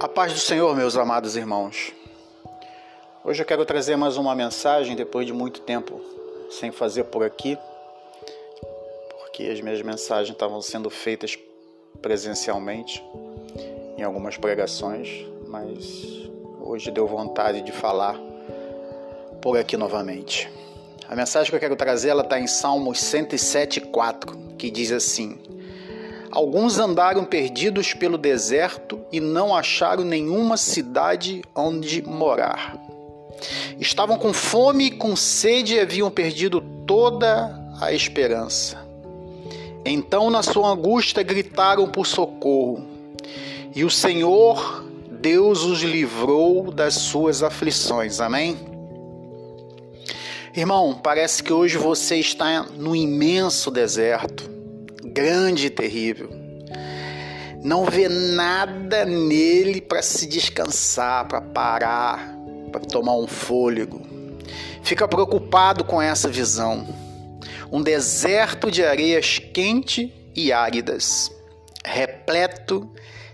A paz do Senhor, meus amados irmãos. Hoje eu quero trazer mais uma mensagem depois de muito tempo sem fazer por aqui, porque as minhas mensagens estavam sendo feitas presencialmente em algumas pregações, mas hoje deu vontade de falar por aqui novamente. A mensagem que eu quero trazer ela está em Salmos 107:4, que diz assim: Alguns andaram perdidos pelo deserto e não acharam nenhuma cidade onde morar. Estavam com fome e com sede e haviam perdido toda a esperança. Então, na sua angústia, gritaram por socorro, e o Senhor, Deus, os livrou das suas aflições. Amém? Irmão, parece que hoje você está no imenso deserto grande e terrível. Não vê nada nele para se descansar, para parar, para tomar um fôlego. Fica preocupado com essa visão. Um deserto de areias quente e áridas, repleto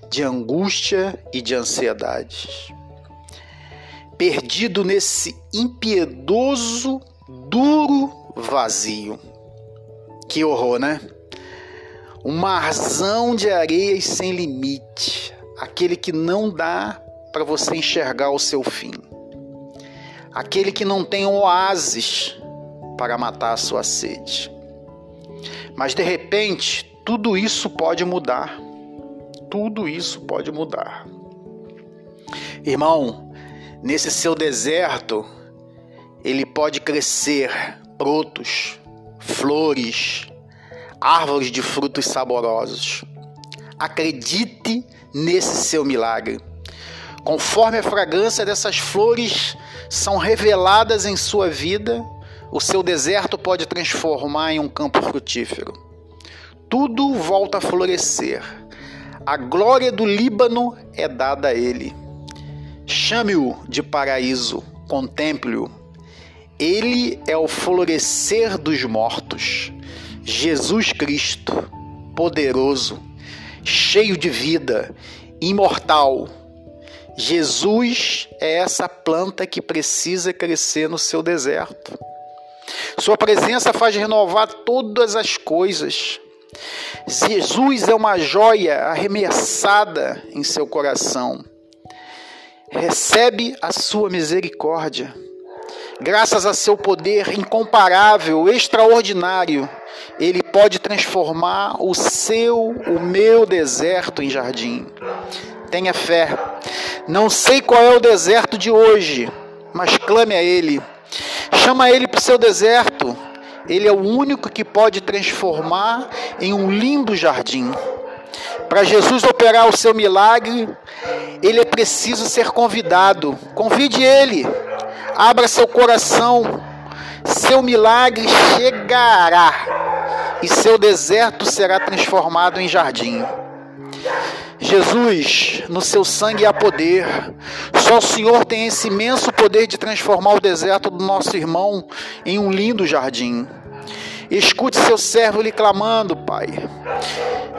de angústia e de ansiedade. Perdido nesse impiedoso, duro vazio. Que horror, né? Um marzão de areias sem limite, aquele que não dá para você enxergar o seu fim, aquele que não tem oásis para matar a sua sede. Mas de repente, tudo isso pode mudar. Tudo isso pode mudar. Irmão, nesse seu deserto, ele pode crescer brotos, flores, árvores de frutos saborosos. Acredite nesse seu milagre. Conforme a fragrância dessas flores são reveladas em sua vida, o seu deserto pode transformar em um campo frutífero. Tudo volta a florescer. A glória do Líbano é dada a ele. Chame-o de paraíso, contemple-o. Ele é o florescer dos mortos. Jesus Cristo, poderoso, cheio de vida, imortal. Jesus é essa planta que precisa crescer no seu deserto. Sua presença faz renovar todas as coisas. Jesus é uma joia arremessada em seu coração. Recebe a sua misericórdia. Graças a seu poder incomparável, extraordinário, ele pode transformar o seu, o meu deserto em jardim. Tenha fé. Não sei qual é o deserto de hoje, mas clame a Ele. Chama Ele para o seu deserto. Ele é o único que pode transformar em um lindo jardim. Para Jesus operar o seu milagre, ele é preciso ser convidado. Convide ele. Abra seu coração. Seu milagre chegará e seu deserto será transformado em jardim. Jesus, no seu sangue há poder. Só o Senhor tem esse imenso poder de transformar o deserto do nosso irmão em um lindo jardim. Escute seu servo lhe clamando, Pai,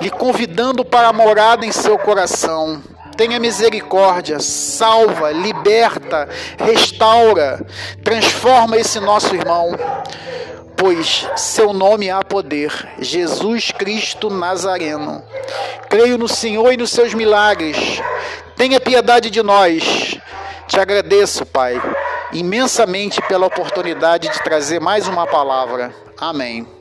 lhe convidando para a morada em seu coração. Tenha misericórdia, salva, liberta, restaura, transforma esse nosso irmão pois seu nome há poder, Jesus Cristo Nazareno. Creio no Senhor e nos seus milagres. Tenha piedade de nós. Te agradeço, Pai, imensamente pela oportunidade de trazer mais uma palavra. Amém.